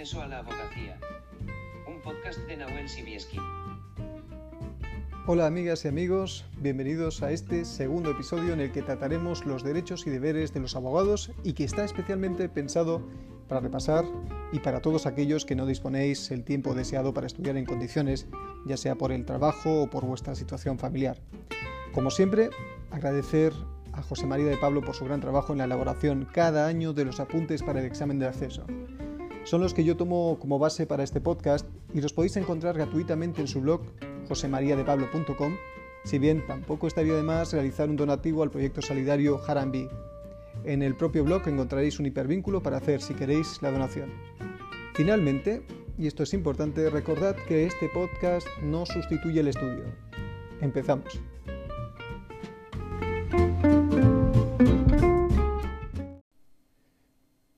acceso a la abogacía. Un podcast de Nahuel Sibieski. Hola amigas y amigos, bienvenidos a este segundo episodio en el que trataremos los derechos y deberes de los abogados y que está especialmente pensado para repasar y para todos aquellos que no disponéis el tiempo deseado para estudiar en condiciones, ya sea por el trabajo o por vuestra situación familiar. Como siempre, agradecer a José María de Pablo por su gran trabajo en la elaboración cada año de los apuntes para el examen de acceso. Son los que yo tomo como base para este podcast y los podéis encontrar gratuitamente en su blog josemariadepablo.com, si bien tampoco estaría de más realizar un donativo al proyecto solidario Harambi. En el propio blog encontraréis un hipervínculo para hacer, si queréis, la donación. Finalmente, y esto es importante, recordad que este podcast no sustituye el estudio. Empezamos.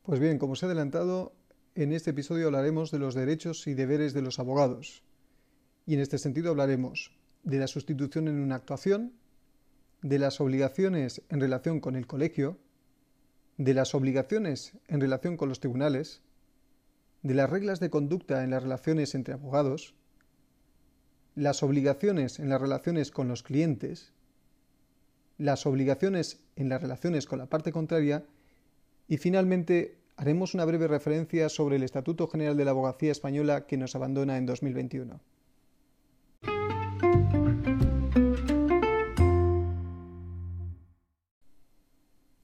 Pues bien, como os he adelantado, en este episodio hablaremos de los derechos y deberes de los abogados. Y en este sentido hablaremos de la sustitución en una actuación, de las obligaciones en relación con el colegio, de las obligaciones en relación con los tribunales, de las reglas de conducta en las relaciones entre abogados, las obligaciones en las relaciones con los clientes, las obligaciones en las relaciones con la parte contraria y finalmente haremos una breve referencia sobre el Estatuto General de la Abogacía Española que nos abandona en 2021.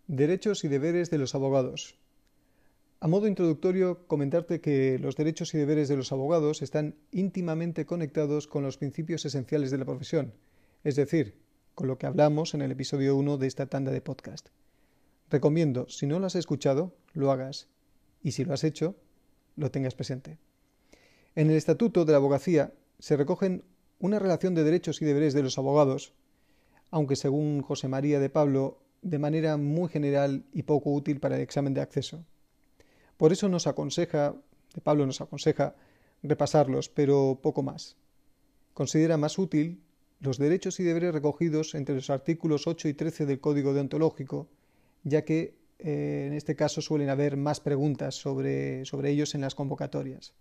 Derechos y deberes de los abogados. A modo introductorio, comentarte que los derechos y deberes de los abogados están íntimamente conectados con los principios esenciales de la profesión, es decir, con lo que hablamos en el episodio 1 de esta tanda de podcast. Recomiendo, si no lo has escuchado, lo hagas y si lo has hecho, lo tengas presente. En el Estatuto de la Abogacía se recogen una relación de derechos y deberes de los abogados, aunque según José María de Pablo, de manera muy general y poco útil para el examen de acceso. Por eso nos aconseja, de Pablo nos aconseja, repasarlos, pero poco más. Considera más útil los derechos y deberes recogidos entre los artículos 8 y 13 del Código Deontológico, ya que eh, en este caso suelen haber más preguntas sobre, sobre ellos en las convocatorias.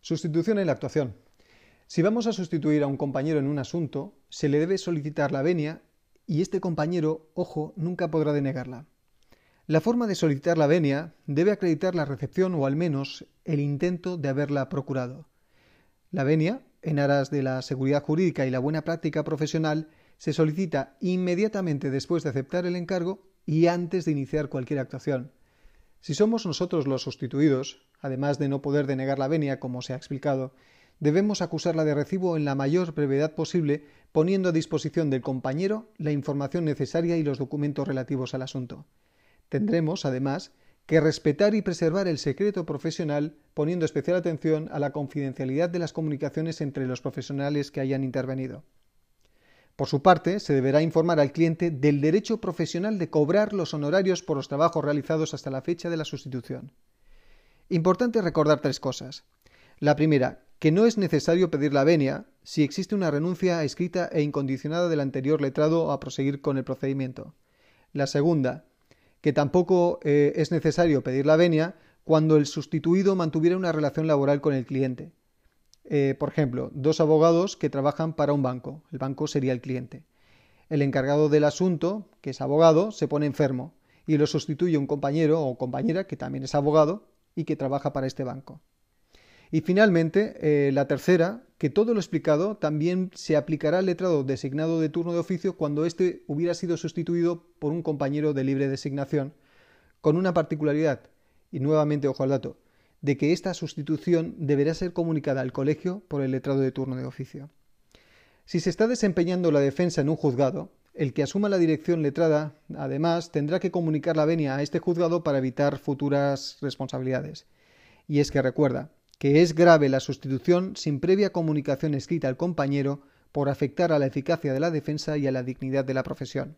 Sustitución en la actuación. Si vamos a sustituir a un compañero en un asunto, se le debe solicitar la venia y este compañero, ojo, nunca podrá denegarla. La forma de solicitar la venia debe acreditar la recepción o al menos el intento de haberla procurado. La venia en aras de la seguridad jurídica y la buena práctica profesional, se solicita inmediatamente después de aceptar el encargo y antes de iniciar cualquier actuación. Si somos nosotros los sustituidos, además de no poder denegar la venia, como se ha explicado, debemos acusarla de recibo en la mayor brevedad posible, poniendo a disposición del compañero la información necesaria y los documentos relativos al asunto. Tendremos, además, que respetar y preservar el secreto profesional, poniendo especial atención a la confidencialidad de las comunicaciones entre los profesionales que hayan intervenido. Por su parte, se deberá informar al cliente del derecho profesional de cobrar los honorarios por los trabajos realizados hasta la fecha de la sustitución. Importante recordar tres cosas. La primera, que no es necesario pedir la venia si existe una renuncia escrita e incondicionada del anterior letrado a proseguir con el procedimiento. La segunda, que tampoco eh, es necesario pedir la venia cuando el sustituido mantuviera una relación laboral con el cliente. Eh, por ejemplo, dos abogados que trabajan para un banco. El banco sería el cliente. El encargado del asunto, que es abogado, se pone enfermo y lo sustituye un compañero o compañera que también es abogado y que trabaja para este banco. Y finalmente, eh, la tercera, que todo lo explicado también se aplicará al letrado designado de turno de oficio cuando éste hubiera sido sustituido por un compañero de libre designación, con una particularidad, y nuevamente ojo al dato, de que esta sustitución deberá ser comunicada al colegio por el letrado de turno de oficio. Si se está desempeñando la defensa en un juzgado, el que asuma la dirección letrada, además, tendrá que comunicar la venia a este juzgado para evitar futuras responsabilidades. Y es que recuerda, que es grave la sustitución sin previa comunicación escrita al compañero por afectar a la eficacia de la defensa y a la dignidad de la profesión.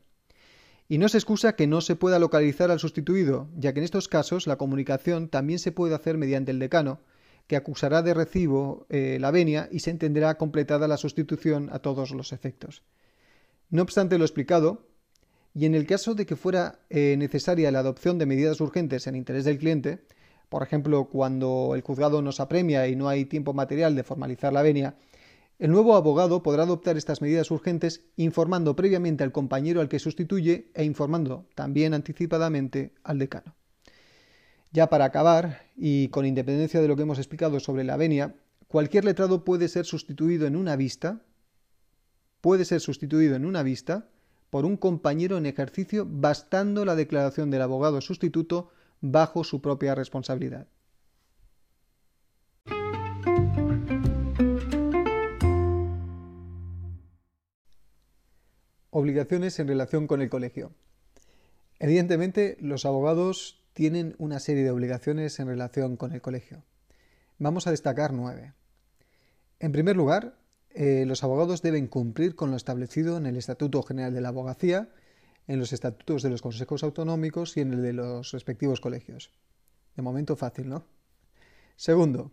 Y no se excusa que no se pueda localizar al sustituido, ya que en estos casos la comunicación también se puede hacer mediante el decano, que acusará de recibo eh, la venia y se entenderá completada la sustitución a todos los efectos. No obstante lo explicado, y en el caso de que fuera eh, necesaria la adopción de medidas urgentes en interés del cliente, por ejemplo, cuando el juzgado nos apremia y no hay tiempo material de formalizar la venia, el nuevo abogado podrá adoptar estas medidas urgentes informando previamente al compañero al que sustituye e informando también anticipadamente al decano. Ya para acabar, y con independencia de lo que hemos explicado sobre la venia, cualquier letrado puede ser sustituido en una vista, puede ser sustituido en una vista por un compañero en ejercicio bastando la declaración del abogado sustituto bajo su propia responsabilidad. Obligaciones en relación con el colegio. Evidentemente, los abogados tienen una serie de obligaciones en relación con el colegio. Vamos a destacar nueve. En primer lugar, eh, los abogados deben cumplir con lo establecido en el Estatuto General de la Abogacía en los estatutos de los consejos autonómicos y en el de los respectivos colegios. De momento fácil, ¿no? Segundo,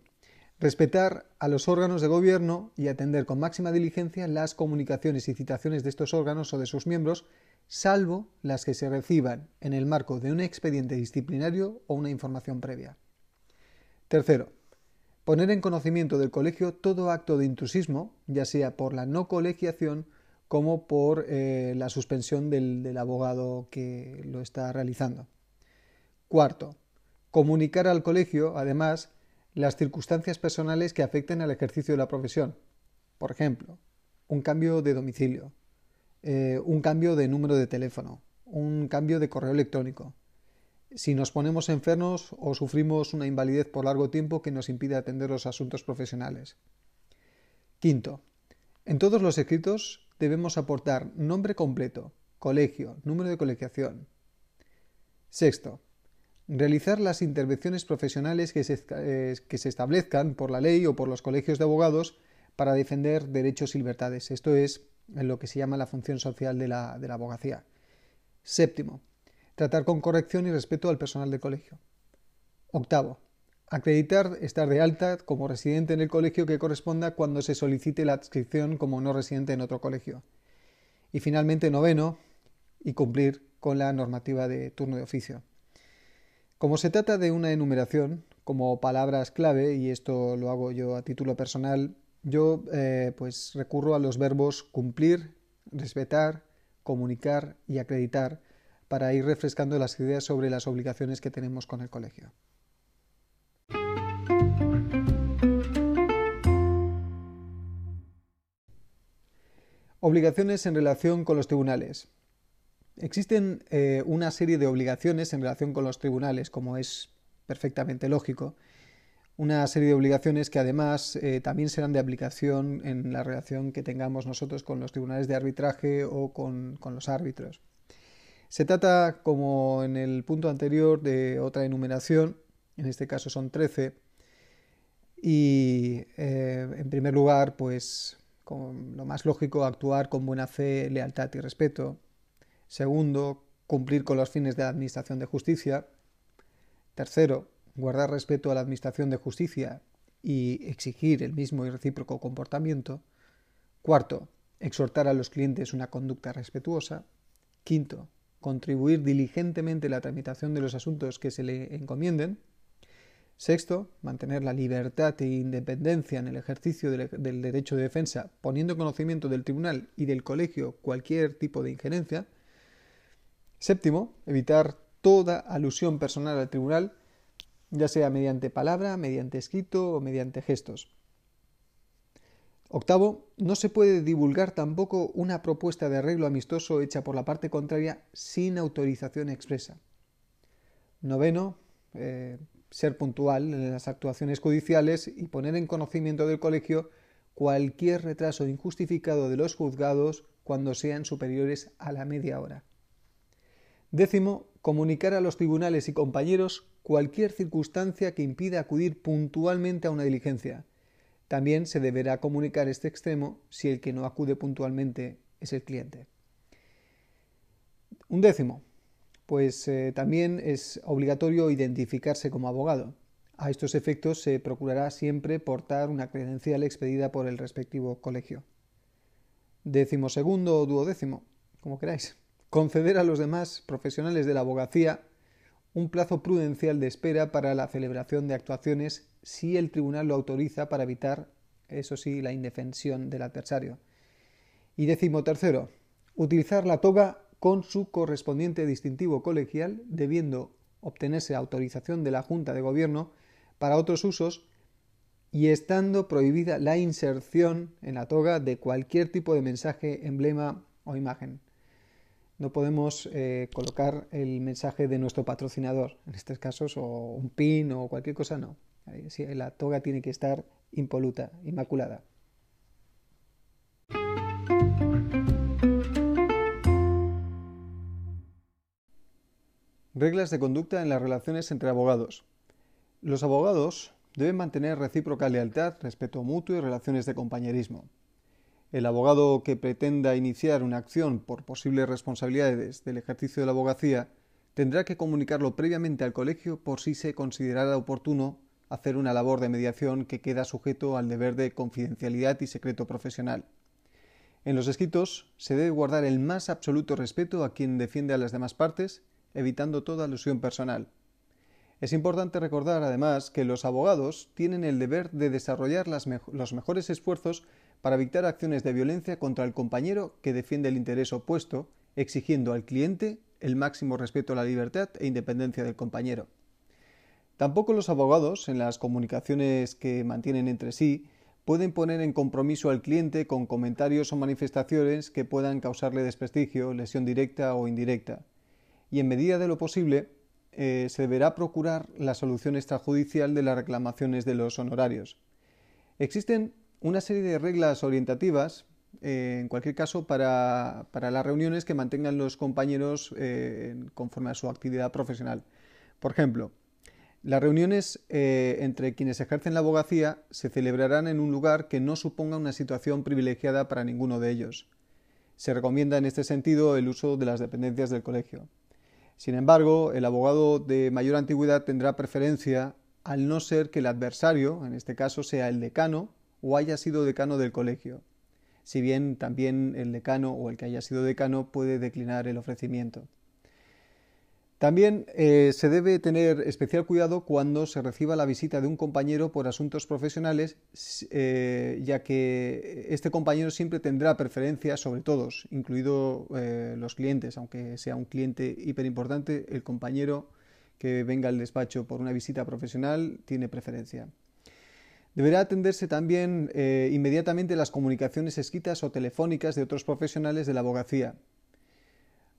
respetar a los órganos de gobierno y atender con máxima diligencia las comunicaciones y citaciones de estos órganos o de sus miembros, salvo las que se reciban en el marco de un expediente disciplinario o una información previa. Tercero, poner en conocimiento del colegio todo acto de intrusismo, ya sea por la no colegiación como por eh, la suspensión del, abogado que lo está realizando. Cuarto, comunicar al colegio, además, las circunstancias personales que afecten al ejercicio de la profesión. Por ejemplo, un cambio de domicilio, eh, un cambio de número de teléfono, un cambio de correo electrónico. Si nos ponemos enfermos o sufrimos una invalidez por largo tiempo que nos impide atender los asuntos profesionales. Quinto, en todos los escritos debemos aportar nombre completo, colegio, número de colegiación. Sexto, realizar las intervenciones profesionales que se, eh, que se, establezcan por la ley o por los colegios de abogados para defender derechos y libertades. Esto es lo que se llama la función social de la, de la abogacía. Séptimo, tratar con corrección y respeto al personal del colegio. Octavo, Acreditar estar de alta como residente en el colegio que corresponda cuando se solicite la adscripción como no residente en otro colegio. Y finalmente, noveno, y cumplir con la normativa de turno de oficio. Como se trata de una enumeración, como palabras clave, y esto lo hago yo a título personal, yo eh, pues recurro a los verbos cumplir, respetar, comunicar y acreditar para ir refrescando las ideas sobre las obligaciones que tenemos con el colegio. Obligaciones en relación con los tribunales. Existen eh, una serie de obligaciones en relación con los tribunales, como es perfectamente lógico. Una serie de obligaciones que además eh, también serán de aplicación en la relación que tengamos nosotros con los tribunales de arbitraje o con, los árbitros. Se trata, como en el punto anterior, de otra enumeración, en este caso son 13, y eh, en primer lugar, pues con lo más lógico, actuar con buena fe, lealtad y respeto. Segundo, cumplir con los fines de la Administración de Justicia. Tercero, guardar respeto a la Administración de Justicia y exigir el mismo y recíproco comportamiento. Cuarto, exhortar a los clientes una conducta respetuosa. Quinto, contribuir diligentemente a la tramitación de los asuntos que se le encomienden. Sexto, mantener la libertad e independencia en el ejercicio del, derecho de defensa, poniendo en conocimiento del tribunal y del colegio cualquier tipo de injerencia. Séptimo, evitar toda alusión personal al tribunal, ya sea mediante palabra, mediante escrito o mediante gestos. Octavo, no se puede divulgar tampoco una propuesta de arreglo amistoso hecha por la parte contraria sin autorización expresa. Noveno, eh, ser puntual en las actuaciones judiciales y poner en conocimiento del colegio cualquier retraso injustificado de los juzgados cuando sean superiores a la media hora. Décimo, comunicar a los tribunales y compañeros cualquier circunstancia que impida acudir puntualmente a una diligencia. También se deberá comunicar este extremo si el que no acude puntualmente es el cliente. Un décimo, pues eh, también es obligatorio identificarse como abogado. A estos efectos se procurará siempre portar una credencial expedida por el respectivo colegio. Décimo segundo o duodécimo, como queráis. conceder a los demás profesionales de la abogacía un plazo prudencial de espera para la celebración de actuaciones si el tribunal lo autoriza para evitar, eso sí, la indefensión del adversario. Y décimo tercero, utilizar la toga con su correspondiente distintivo colegial, debiendo obtenerse autorización de la Junta de Gobierno para otros usos y estando prohibida la inserción en la toga de cualquier tipo de mensaje, emblema o imagen no podemos eh, colocar el mensaje de nuestro patrocinador, en estos casos, o un pin o cualquier cosa, no. La toga tiene que estar impoluta, inmaculada. Reglas de conducta en las relaciones entre abogados. Los abogados deben mantener recíproca lealtad, respeto mutuo y relaciones de compañerismo. El abogado que pretenda iniciar una acción por posibles responsabilidades del ejercicio de la abogacía tendrá que comunicarlo previamente al colegio por si se considerara oportuno hacer una labor de mediación que queda sujeto al deber de confidencialidad y secreto profesional. En los escritos se debe guardar el más absoluto respeto a quien defiende a las demás partes, evitando toda alusión personal. Es importante recordar, además, que los abogados tienen el deber de desarrollar los mejores esfuerzos para evitar acciones de violencia contra el compañero que defiende el interés opuesto, exigiendo al cliente el máximo respeto a la libertad e independencia del compañero. Tampoco los abogados, en las comunicaciones que mantienen entre sí, pueden poner en compromiso al cliente con comentarios o manifestaciones que puedan causarle desprestigio, lesión directa o indirecta. Y en medida de lo posible, eh, se deberá procurar la solución extrajudicial de las reclamaciones de los honorarios. Existen una serie de reglas orientativas, eh, en cualquier caso, para, las reuniones que mantengan los compañeros eh, conforme a su actividad profesional. Por ejemplo, las reuniones entre quienes ejercen la abogacía se celebrarán en un lugar que no suponga una situación privilegiada para ninguno de ellos. Se recomienda en este sentido el uso de las dependencias del colegio. Sin embargo, el abogado de mayor antigüedad tendrá preferencia al no ser que el adversario, en este caso, sea el decano o haya sido decano del colegio, si bien también el decano o el que haya sido decano puede declinar el ofrecimiento. También eh, se debe tener especial cuidado cuando se reciba la visita de un compañero por asuntos profesionales, eh, ya que este compañero siempre tendrá preferencia sobre todos, incluido eh, los clientes, aunque sea un cliente hiperimportante, el compañero que venga al despacho por una visita profesional tiene preferencia. Deberá atenderse también inmediatamente las comunicaciones escritas o telefónicas de otros profesionales de la abogacía.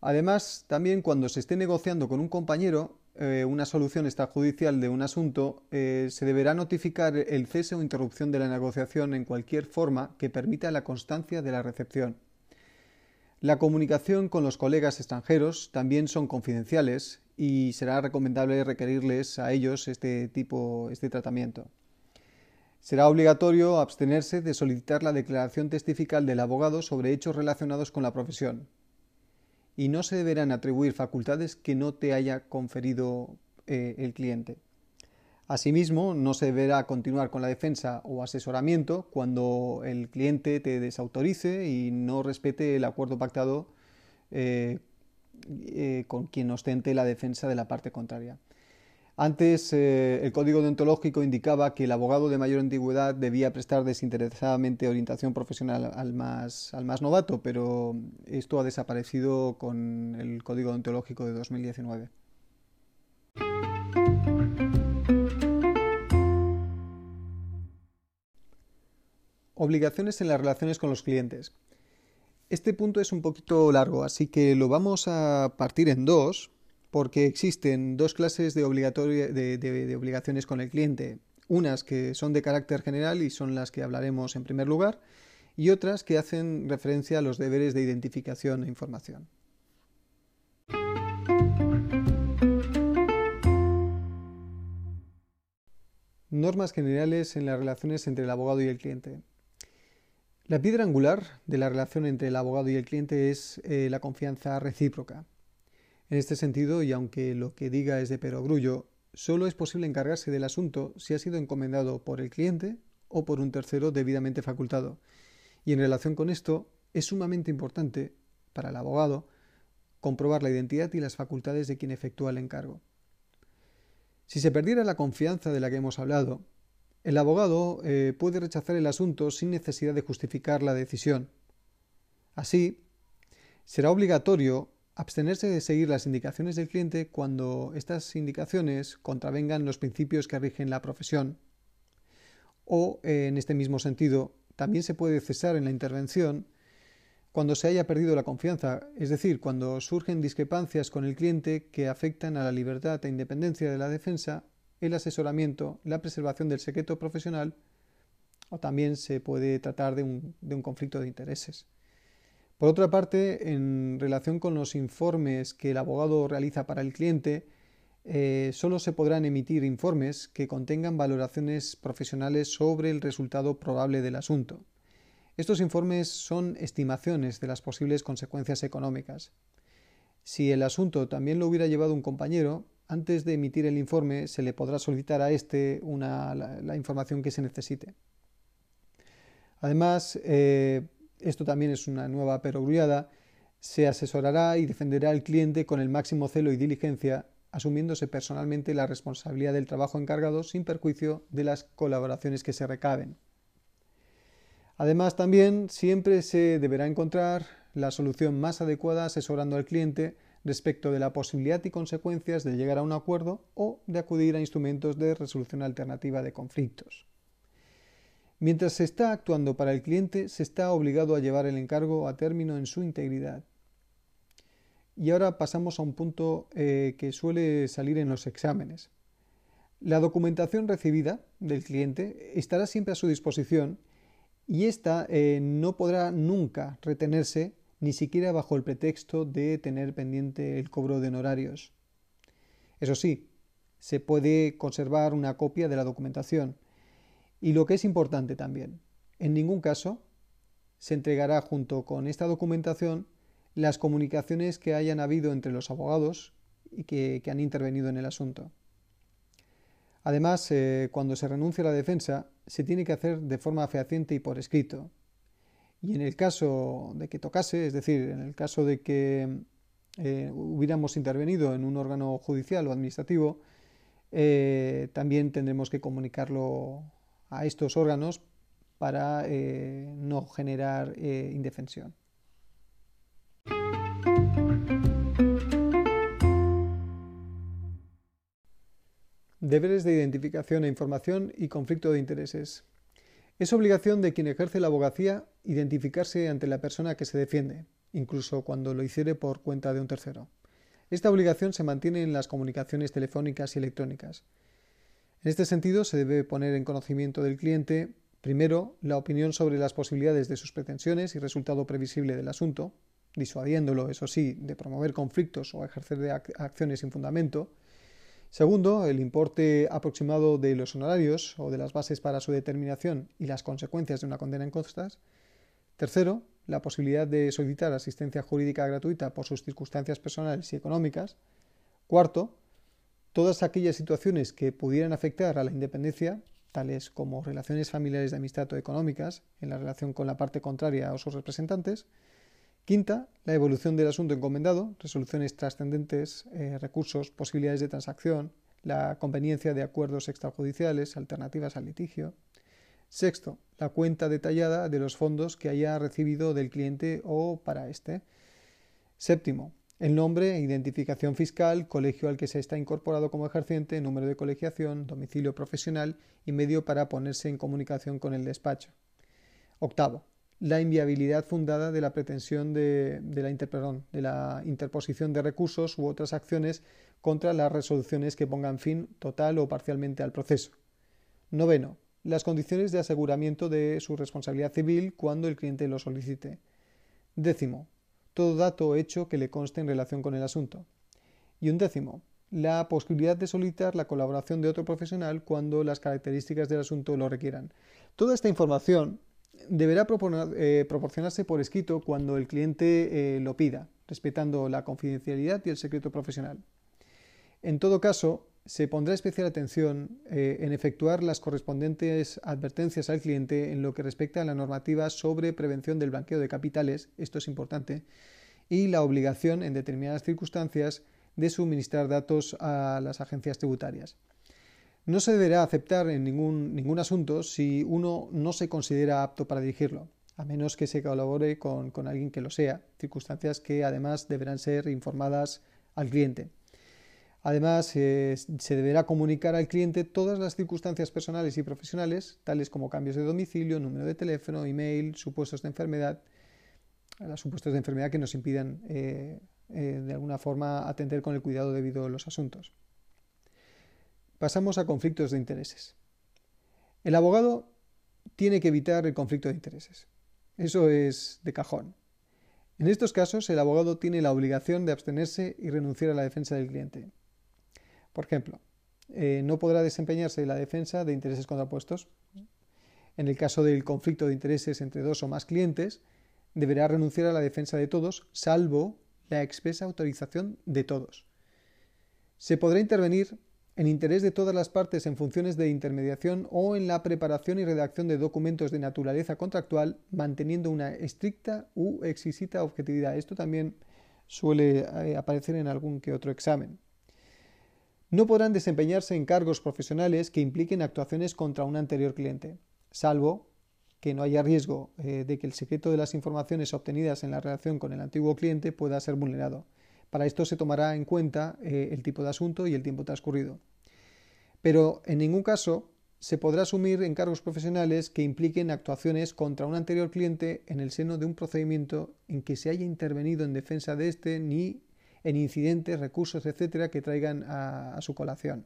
Además, también cuando se esté negociando con un compañero eh, una solución extrajudicial de un asunto, eh, se deberá notificar el cese o interrupción de la negociación en cualquier forma que permita la constancia de la recepción. La comunicación con los colegas extranjeros también son confidenciales y será recomendable requerirles a ellos este tipo, este tratamiento. Será obligatorio abstenerse de solicitar la declaración testifical del abogado sobre hechos relacionados con la profesión. Y no se deberán atribuir facultades que no te haya conferido eh, el cliente. Asimismo, no se deberá continuar con la defensa o asesoramiento cuando el cliente te desautorice y no respete el acuerdo pactado eh, eh, con quien ostente la defensa de la parte contraria. Antes, eh, el código deontológico indicaba que el abogado de mayor antigüedad debía prestar desinteresadamente orientación profesional al más, al más novato, pero esto ha desaparecido con el código deontológico de 2019. Obligaciones en las relaciones con los clientes. Este punto es un poquito largo, así que lo vamos a partir en dos porque existen dos clases de, obligaciones con el cliente. Unas que son de carácter general y son las que hablaremos en primer lugar, y otras que hacen referencia a los deberes de identificación e información. Normas generales en las relaciones entre el abogado y el cliente. La piedra angular de la relación entre el abogado y el cliente es eh, la confianza recíproca. En este sentido, y aunque lo que diga es de perogrullo, solo es posible encargarse del asunto si ha sido encomendado por el cliente o por un tercero debidamente facultado. Y en relación con esto, es sumamente importante para el abogado comprobar la identidad y las facultades de quien efectúa el encargo. Si se perdiera la confianza de la que hemos hablado, el abogado eh, puede rechazar el asunto sin necesidad de justificar la decisión. Así, será obligatorio abstenerse de seguir las indicaciones del cliente cuando estas indicaciones contravengan los principios que rigen la profesión. O, eh, en este mismo sentido, también se puede cesar en la intervención cuando se haya perdido la confianza, es decir, cuando surgen discrepancias con el cliente que afectan a la libertad e independencia de la defensa, el asesoramiento, la preservación del secreto profesional, o también se puede tratar de un, de un conflicto de intereses. Por otra parte, en relación con los informes que el abogado realiza para el cliente, eh, solo se podrán emitir informes que contengan valoraciones profesionales sobre el resultado probable del asunto. Estos informes son estimaciones de las posibles consecuencias económicas. Si el asunto también lo hubiera llevado un compañero, antes de emitir el informe se le podrá solicitar a éste la, información que se necesite. Además, eh, esto también es una nueva perogrullada, se asesorará y defenderá al cliente con el máximo celo y diligencia, asumiéndose personalmente la responsabilidad del trabajo encargado sin perjuicio de las colaboraciones que se recaben. Además, también siempre se deberá encontrar la solución más adecuada asesorando al cliente respecto de la posibilidad y consecuencias de llegar a un acuerdo o de acudir a instrumentos de resolución alternativa de conflictos. Mientras se está actuando para el cliente, se está obligado a llevar el encargo a término en su integridad. Y ahora pasamos a un punto eh, que suele salir en los exámenes. La documentación recibida del cliente estará siempre a su disposición y ésta eh, no podrá nunca retenerse ni siquiera bajo el pretexto de tener pendiente el cobro de honorarios. Eso sí, se puede conservar una copia de la documentación, y lo que es importante también, en ningún caso se entregará junto con esta documentación las comunicaciones que hayan habido entre los abogados y que, han intervenido en el asunto. Además, eh, cuando se renuncia a la defensa, se tiene que hacer de forma fehaciente y por escrito. Y en el caso de que tocase, es decir, en el caso de que eh, hubiéramos intervenido en un órgano judicial o administrativo, eh, también tendremos que comunicarlo a estos órganos para eh, no generar eh, indefensión. Deberes de identificación e información y conflicto de intereses. Es obligación de quien ejerce la abogacía identificarse ante la persona que se defiende, incluso cuando lo hiciere por cuenta de un tercero. Esta obligación se mantiene en las comunicaciones telefónicas y electrónicas. En este sentido, se debe poner en conocimiento del cliente, primero, la opinión sobre las posibilidades de sus pretensiones y resultado previsible del asunto, disuadiéndolo, eso sí, de promover conflictos o ejercer acciones sin fundamento. Segundo, el importe aproximado de los honorarios o de las bases para su determinación y las consecuencias de una condena en costas. Tercero, la posibilidad de solicitar asistencia jurídica gratuita por sus circunstancias personales y económicas. Cuarto, todas aquellas situaciones que pudieran afectar a la independencia, tales como relaciones familiares de amistad o económicas, en la relación con la parte contraria o sus representantes. Quinta, la evolución del asunto encomendado, resoluciones trascendentes, eh, recursos, posibilidades de transacción, la conveniencia de acuerdos extrajudiciales, alternativas al litigio. Sexto, la cuenta detallada de los fondos que haya recibido del cliente o para éste. Séptimo, el nombre, identificación fiscal, colegio al que se está incorporado como ejerciente, número de colegiación, domicilio profesional y medio para ponerse en comunicación con el despacho. Octavo, la inviabilidad fundada de la pretensión de, la, de la interposición de recursos u otras acciones contra las resoluciones que pongan fin total o parcialmente al proceso. Noveno, las condiciones de aseguramiento de su responsabilidad civil cuando el cliente lo solicite. Décimo, todo dato o hecho que le conste en relación con el asunto. Y un décimo, la posibilidad de solicitar la colaboración de otro profesional cuando las características del asunto lo requieran. Toda esta información deberá eh, proporcionarse por escrito cuando el cliente eh, lo pida, respetando la confidencialidad y el secreto profesional. En todo caso, se pondrá especial atención eh, en efectuar las correspondientes advertencias al cliente en lo que respecta a la normativa sobre prevención del blanqueo de capitales, esto es importante, y la obligación, en determinadas circunstancias, de suministrar datos a las agencias tributarias. No se deberá aceptar en ningún, ningún asunto si uno no se considera apto para dirigirlo, a menos que se colabore con, alguien que lo sea, circunstancias que además deberán ser informadas al cliente. Además, eh, se deberá comunicar al cliente todas las circunstancias personales y profesionales, tales como cambios de domicilio, número de teléfono, email, supuestos de enfermedad, los supuestos de enfermedad que nos impidan eh, eh, de alguna forma atender con el cuidado debido a los asuntos. Pasamos a conflictos de intereses. El abogado tiene que evitar el conflicto de intereses. Eso es de cajón. En estos casos, el abogado tiene la obligación de abstenerse y renunciar a la defensa del cliente. Por ejemplo, eh, no podrá desempeñarse la defensa de intereses contrapuestos. En el caso del conflicto de intereses entre dos o más clientes, deberá renunciar a la defensa de todos, salvo la expresa autorización de todos. Se podrá intervenir en interés de todas las partes en funciones de intermediación o en la preparación y redacción de documentos de naturaleza contractual, manteniendo una estricta u exquisita objetividad. Esto también suele eh, aparecer en algún que otro examen. No podrán desempeñarse en cargos profesionales que impliquen actuaciones contra un anterior cliente, salvo que no haya riesgo eh, de que el secreto de las informaciones obtenidas en la relación con el antiguo cliente pueda ser vulnerado. Para esto se tomará en cuenta eh, el tipo de asunto y el tiempo transcurrido. Pero en ningún caso se podrá asumir encargos profesionales que impliquen actuaciones contra un anterior cliente en el seno de un procedimiento en que se haya intervenido en defensa de éste ni en incidentes, recursos, etcétera, que traigan a su colación.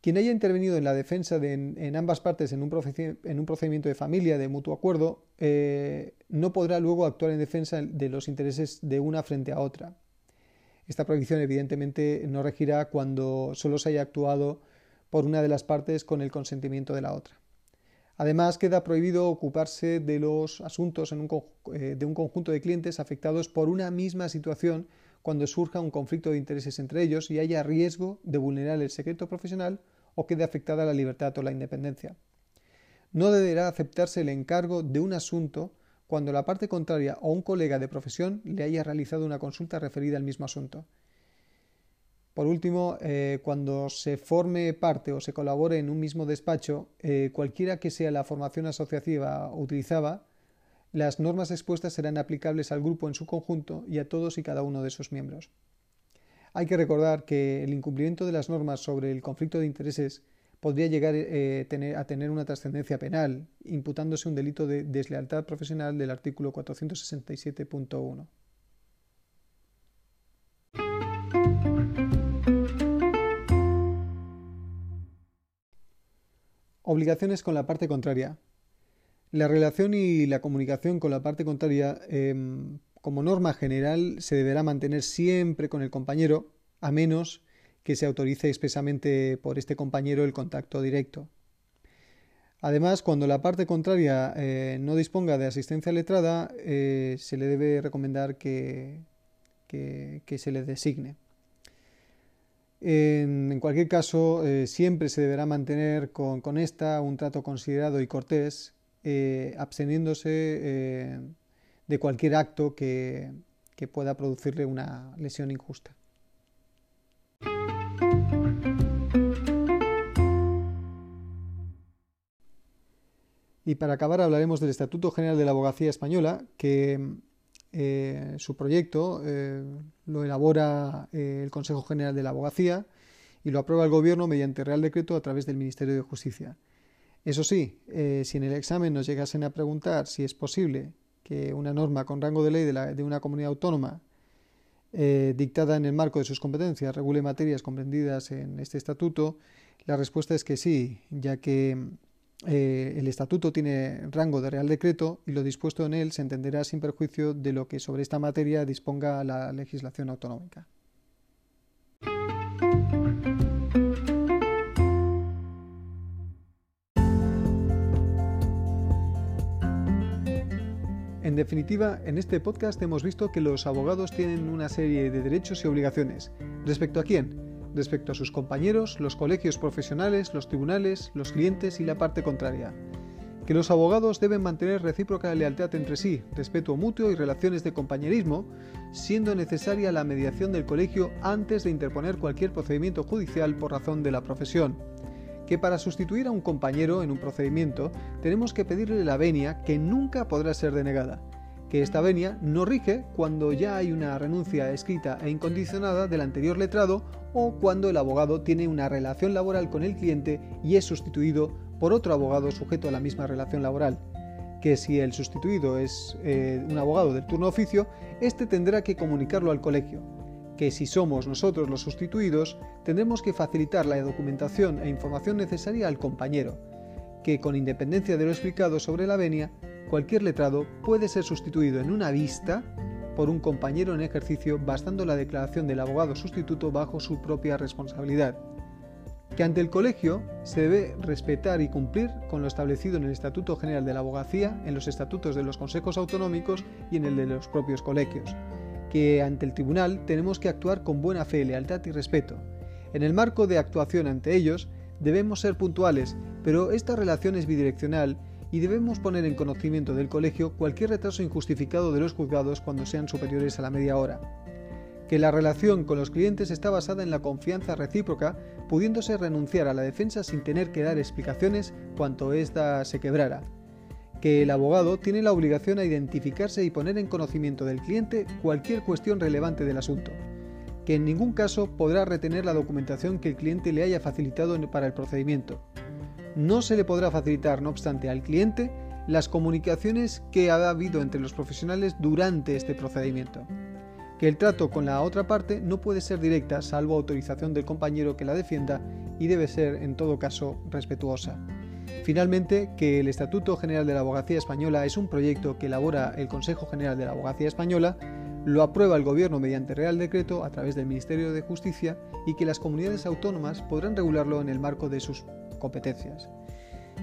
Quien haya intervenido en la defensa en, ambas partes en un, procedimiento de familia de mutuo acuerdo eh, no podrá luego actuar en defensa de los intereses de una frente a otra. Esta prohibición evidentemente no regirá cuando solo se haya actuado por una de las partes con el consentimiento de la otra. Además, queda prohibido ocuparse de los asuntos eh, de un conjunto de clientes afectados por una misma situación cuando surja un conflicto de intereses entre ellos y haya riesgo de vulnerar el secreto profesional o quede afectada la libertad o la independencia. No deberá aceptarse el encargo de un asunto cuando la parte contraria o un colega de profesión le haya realizado una consulta referida al mismo asunto. Por último, eh, cuando se forme parte o se colabore en un mismo despacho, eh, cualquiera que sea la formación asociativa utilizada, las normas expuestas serán aplicables al grupo en su conjunto y a todos y cada uno de sus miembros. Hay que recordar que el incumplimiento de las normas sobre el conflicto de intereses podría llegar eh, a tener una trascendencia penal, imputándose un delito de deslealtad profesional del artículo 467.1. Obligaciones con la parte contraria. La relación y la comunicación con la parte contraria, em, como norma general, se deberá mantener siempre con el compañero, a menos que se autorice expresamente por este compañero el contacto directo. Además, cuando la parte contraria eh, no disponga de asistencia letrada, eh, se le debe recomendar que, que, se le designe. En, cualquier caso, eh, siempre se deberá mantener con, esta un trato considerado y cortés eh, absteniéndose eh, de cualquier acto que, que pueda producirle una lesión injusta. Y para acabar hablaremos del Estatuto General de la Abogacía Española, que eh, su proyecto lo elabora el Consejo General de la Abogacía y lo aprueba el Gobierno mediante Real Decreto a través del Ministerio de Justicia. Eso sí, eh, si en el examen nos llegasen a preguntar si es posible que una norma con rango de ley de, una comunidad autónoma eh, dictada en el marco de sus competencias regule materias comprendidas en este estatuto, la respuesta es que sí, ya que eh, el estatuto tiene rango de real decreto y lo dispuesto en él se entenderá sin perjuicio de lo que sobre esta materia disponga la legislación autonómica. En definitiva, en este podcast hemos visto que los abogados tienen una serie de derechos y obligaciones. ¿Respecto a quién? Respecto a sus compañeros, los colegios profesionales, los tribunales, los clientes y la parte contraria. que los abogados deben mantener recíproca lealtad entre sí, respeto mutuo y relaciones de compañerismo, siendo necesaria la mediación del colegio antes de interponer cualquier procedimiento judicial por razón de la profesión, que para sustituir a un compañero en un procedimiento tenemos que pedirle la venia que nunca podrá ser denegada, que esta venia no rige cuando ya hay una renuncia escrita e incondicionada del anterior letrado o cuando el abogado tiene una relación laboral con el cliente y es sustituido por otro abogado sujeto a la misma relación laboral, que si el sustituido es eh, un abogado del turno oficio, éste tendrá que comunicarlo al colegio, que si somos nosotros los sustituidos, tendremos que facilitar la documentación e información necesaria al compañero, que con independencia de lo explicado sobre la venia, cualquier letrado puede ser sustituido en una vista por un compañero en ejercicio bastando la declaración del abogado sustituto bajo su propia responsabilidad que ante el colegio se debe respetar y cumplir con lo establecido en el Estatuto General de la Abogacía, en los estatutos de los consejos autonómicos y en el de los propios colegios, que ante el tribunal tenemos que actuar con buena fe, lealtad y respeto. En el marco de actuación ante ellos debemos ser puntuales, pero esta relación es bidireccional y debemos poner en conocimiento del colegio cualquier retraso injustificado de los juzgados cuando sean superiores a la media hora que la relación con los clientes está basada en la confianza recíproca, pudiéndose renunciar a la defensa sin tener que dar explicaciones cuanto ésta se quebrara. Que el abogado tiene la obligación a identificarse y poner en conocimiento del cliente cualquier cuestión relevante del asunto. Que en ningún caso podrá retener la documentación que el cliente le haya facilitado para el procedimiento. No se le podrá facilitar, no obstante, al cliente las comunicaciones que ha habido entre los profesionales durante este procedimiento que el trato con la otra parte no puede ser directa salvo autorización del compañero que la defienda y debe ser en todo caso respetuosa. Finalmente, que el Estatuto General de la Abogacía Española es un proyecto que elabora el Consejo General de la Abogacía Española, lo aprueba el Gobierno mediante Real Decreto a través del Ministerio de Justicia y que las comunidades autónomas podrán regularlo en el marco de sus competencias.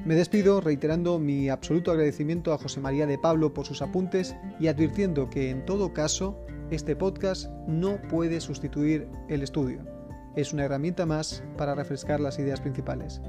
Me despido reiterando mi absoluto agradecimiento a José María de Pablo por sus apuntes y advirtiendo que en todo caso este podcast no puede sustituir el estudio. Es una herramienta más para refrescar las ideas principales.